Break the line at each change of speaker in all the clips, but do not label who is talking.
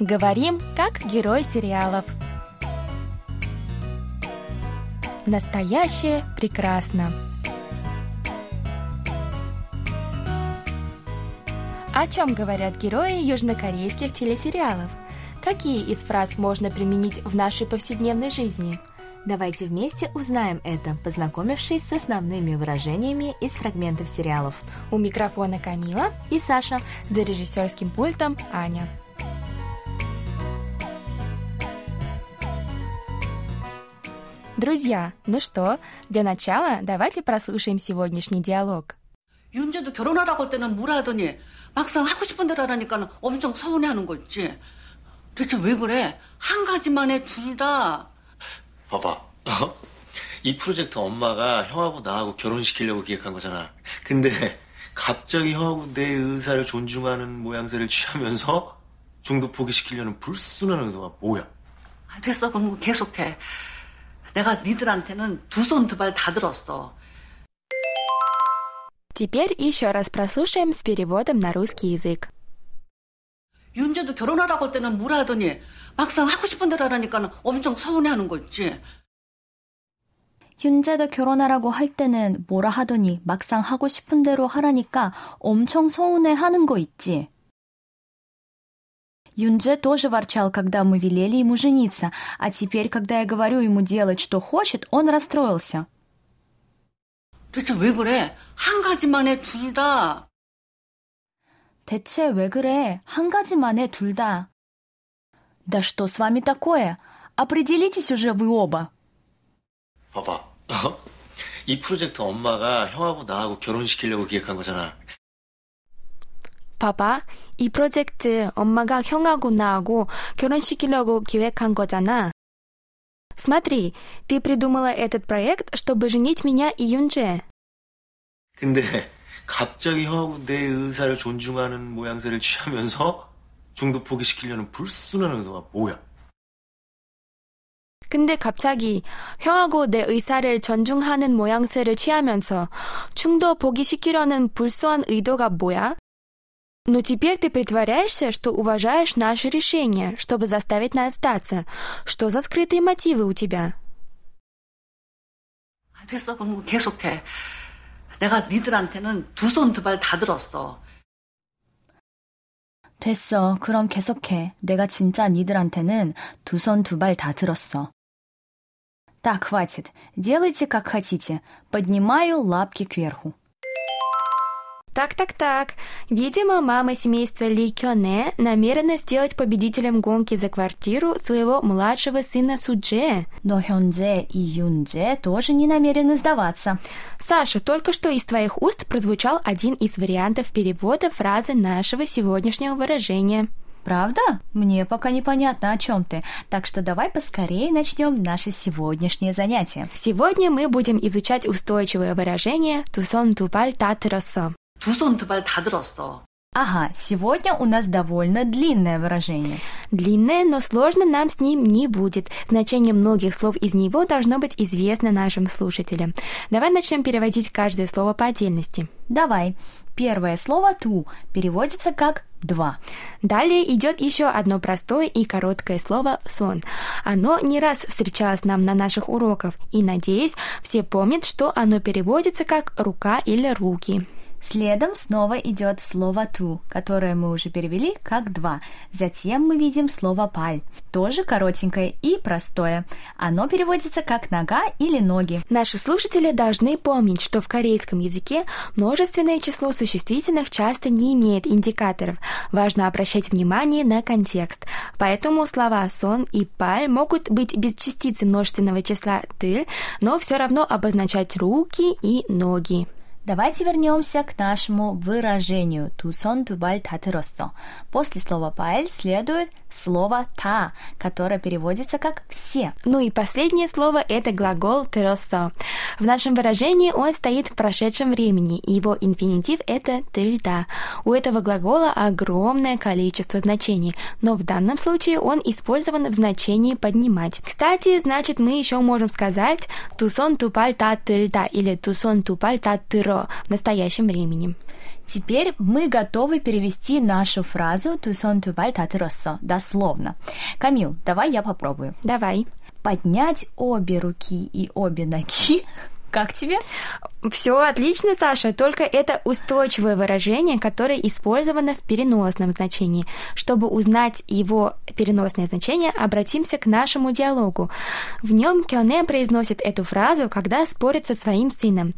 Говорим, как герой сериалов. Настоящее прекрасно. О чем говорят герои южнокорейских телесериалов? Какие из фраз можно применить в нашей повседневной жизни?
Давайте вместе узнаем это, познакомившись с основными выражениями из фрагментов сериалов.
У микрофона Камила
и Саша.
За режиссерским пультом Аня. Друзья, ну что, для начала давайте прослушаем сегодняшний диалог.
윤재도 결혼하라고 할 때는 뭐라 하더니 막상 하고 싶은 대로 하라니까 엄청 서운해하는 거 있지. 대체 왜 그래? 한 가지만 해, 둘 다.
봐봐. 어? 이 프로젝트 엄마가 형하고 나하고 결혼시키려고 기획한 거잖아. 근데 갑자기 형하고 내 의사를 존중하는 모양새를 취하면서 중도 포기시키려는 불순한 의도가 뭐야?
아, 됐어, 그럼 계속해. 내가 니들한테는 두 손 두 발 다 들었어.
Теперь еще раз прослушаем с переводом на русский язык.
윤재도 결혼하라고 할 때는 뭐라 하더니 막상 하고 싶은 대로 하라니까 엄청 서운해하는 거 있지.
윤재도 결혼하라고 할 때는 뭐라 하더니 막상 하고 싶은 대로 하라니까 엄청 서운해 하는 거 있지. Юнже тоже ворчал, когда мы велели ему жениться, а теперь, когда я говорю ему делать, что хочет, он расстроился.
대체 왜 그래? 한 가지만 해, 둘 다.
대체 왜 그래? 한 가지만 해, 둘 다. Да что с вами такое? Определитесь уже вы оба.
봐봐. 어? 이 프로젝트 엄마가 형하고 나하고 결혼시키려고 기획한 거잖아.
봐봐, 이 프로젝트 엄마가 형하고 나하고 결혼시키려고 기획한 거잖아. Смотри, ты придумала этот проект, чтобы женить меня и Юнже.
근데 갑자기 형하고 내 의사를 존중하는 모양새를 취하면서 중도 포기시키려는 불순한 의도가 뭐야?
근데 갑자기 형하고 내 의사를 존중하는 모양새를 취하면서 중도 포기시키려는 불순한 의도가 뭐야? Но теперь ты притворяешься, что уважаешь наше решение, чтобы заставить нас сдаться. Что за скрытые мотивы у тебя?
됐어, 그럼 계속해. 내가 니들한테는 두 손 두 발 다 들었어.
됐어. 그럼 계속해. 내가 진짜 니들한테는 두 손 두 발 다 들었어. Так, хватит. Делайте, как хотите. Поднимаю лапки кверху.
Так-так-так. Видимо, мама семейства Ли Кёне намерена сделать победителем гонки за квартиру своего младшего сына Судже.
Но Хёнже и Юнже тоже не намерены сдаваться.
Саша, только что из твоих уст прозвучал один из вариантов перевода фразы нашего сегодняшнего выражения.
Правда? Мне пока непонятно, о чем ты. Так что давай поскорее начнем наше сегодняшнее занятие.
Сегодня мы будем изучать устойчивое выражение «тусон тупаль татеросо».
두손두발다 들었어.
Ага, сегодня у нас довольно длинное выражение.
Длинное, но сложно нам с ним не будет. Значение многих слов из него должно быть известно нашим слушателям. Давай начнем переводить каждое слово по отдельности.
Давай. Первое слово «ту» переводится как «два».
Далее идет еще одно простое и короткое слово «сон». Оно не раз встречалось нам на наших уроках, и, надеюсь, все помнят, что оно переводится как «рука» или «руки».
Следом снова идет слово «ту», которое мы уже перевели как «два». Затем мы видим слово «паль», тоже коротенькое и простое. Оно переводится как «нога» или «ноги».
Наши слушатели должны помнить, что в корейском языке множественное число существительных часто не имеет индикаторов. Важно обращать внимание на контекст. Поэтому слова «сон» и «паль» могут быть без частицы множественного числа «ты», но все равно обозначать руки и ноги.
Давайте вернемся к нашему выражению «тусон тубаль татыросо». После слова «паэль» следует слово «та», которое переводится как «все».
Ну и последнее слово – это глагол «тыросо». В нашем выражении он стоит в прошедшем времени, и его инфинитив – это «тыльта». У этого глагола огромное количество значений, но в данном случае он использован в значении «поднимать». Кстати, значит, мы еще можем сказать «тусон тупаль та тыльта» или «тусон тупаль та тыро» в настоящем времени.
Теперь мы готовы перевести нашу фразу «тусон тубаль татыросо» дословно. Камил, давай я попробую.
Давай.
Поднять обе руки и обе ноги как тебе?
Все отлично, Саша, только это устойчивое выражение, которое использовано в переносном значении. Чтобы узнать его переносное значение, обратимся к нашему диалогу. В нем Кёне произносит эту фразу, когда спорит со своим сыном.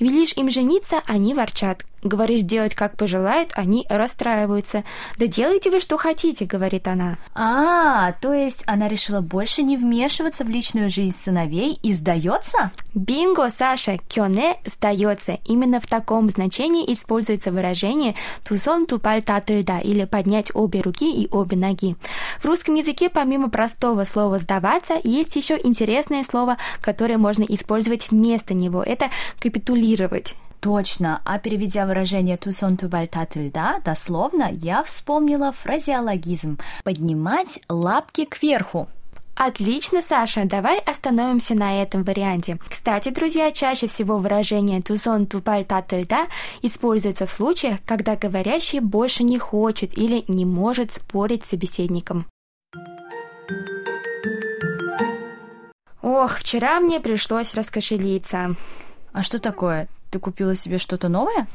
Велишь им жениться, они ворчат. Говоришь делать, как пожелают, они расстраиваются. Да делайте вы, что хотите, говорит она.
А, то есть она решила больше не вмешиваться в личную жизнь сыновей и сдается?
Бинго, Саша, кёне сдается. Именно в таком значении используется выражение тусон тупаль татыльда или поднять обе руки и обе ноги. В русском языке помимо простого слова сдаваться есть еще интересное слово, которое можно использовать вместо него. Это капитулировать.
Точно, а переведя выражение «тусон тубаль татыльда» дословно, я вспомнила фразеологизм «поднимать лапки кверху».
Отлично, Саша, давай остановимся на этом варианте. Кстати, друзья, чаще всего выражение «тузон тупаль татыльда» используется в случаях, когда говорящий больше не хочет или не может спорить с собеседником. Ох, вчера мне пришлось раскошелиться.
А что такое? Ты купила себе что-то новое?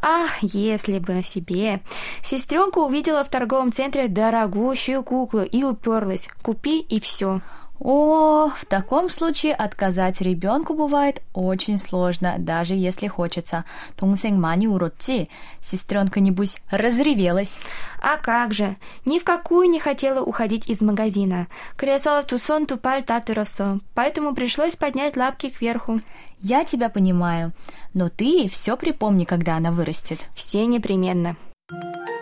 Ах, если бы себе. Сестренка увидела в торговом центре дорогущую куклу и уперлась. Купи и все.
О, в таком случае отказать ребенку бывает очень сложно, даже если хочется. Тунсень мани уродти. Сестренка, небось, разревелась.
А как же? Ни в какую не хотела уходить из магазина. Кресло тусон тупаль татыросо. Поэтому пришлось поднять лапки кверху.
Я тебя понимаю, но ты все припомни, когда она вырастет.
Все непременно. Thank you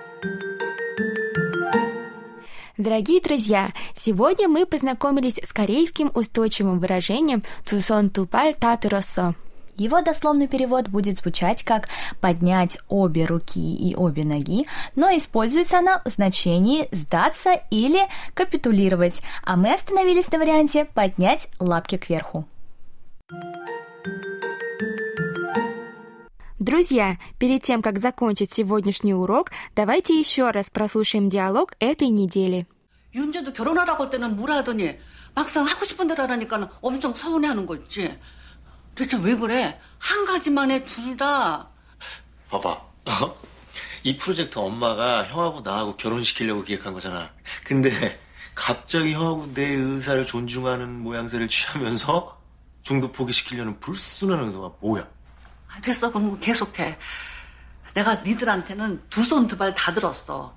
Дорогие друзья, сегодня мы познакомились с корейским устойчивым выражением «тусон тупаль татыросо».
Его дословный перевод будет звучать как «поднять обе руки и обе ноги», но используется она в значении «сдаться» или «капитулировать», а мы остановились на варианте «поднять лапки кверху».
Друзья, перед тем, как закончить сегодняшний урок, давайте еще раз прослушаем диалог этой недели.
윤재도 결혼하라고 할 때는 뭐라 하더니 막상 하고 싶은 대로 하라니까 엄청 서운해하는 거 있지. 대체 왜 그래? 한 가지만 해 둘 다.
봐봐. 어? 이 프로젝트 엄마가 형하고 나하고 결혼시키려고 기획한 거잖아. 근데 갑자기 형하고 내 의사를 존중하는 모양새를 취하면서 중도 포기시키려는 불순한 의도가 뭐야?
됐어, 그럼 계속해. 내가 니들한테는 두 손 두 발 다 들었어.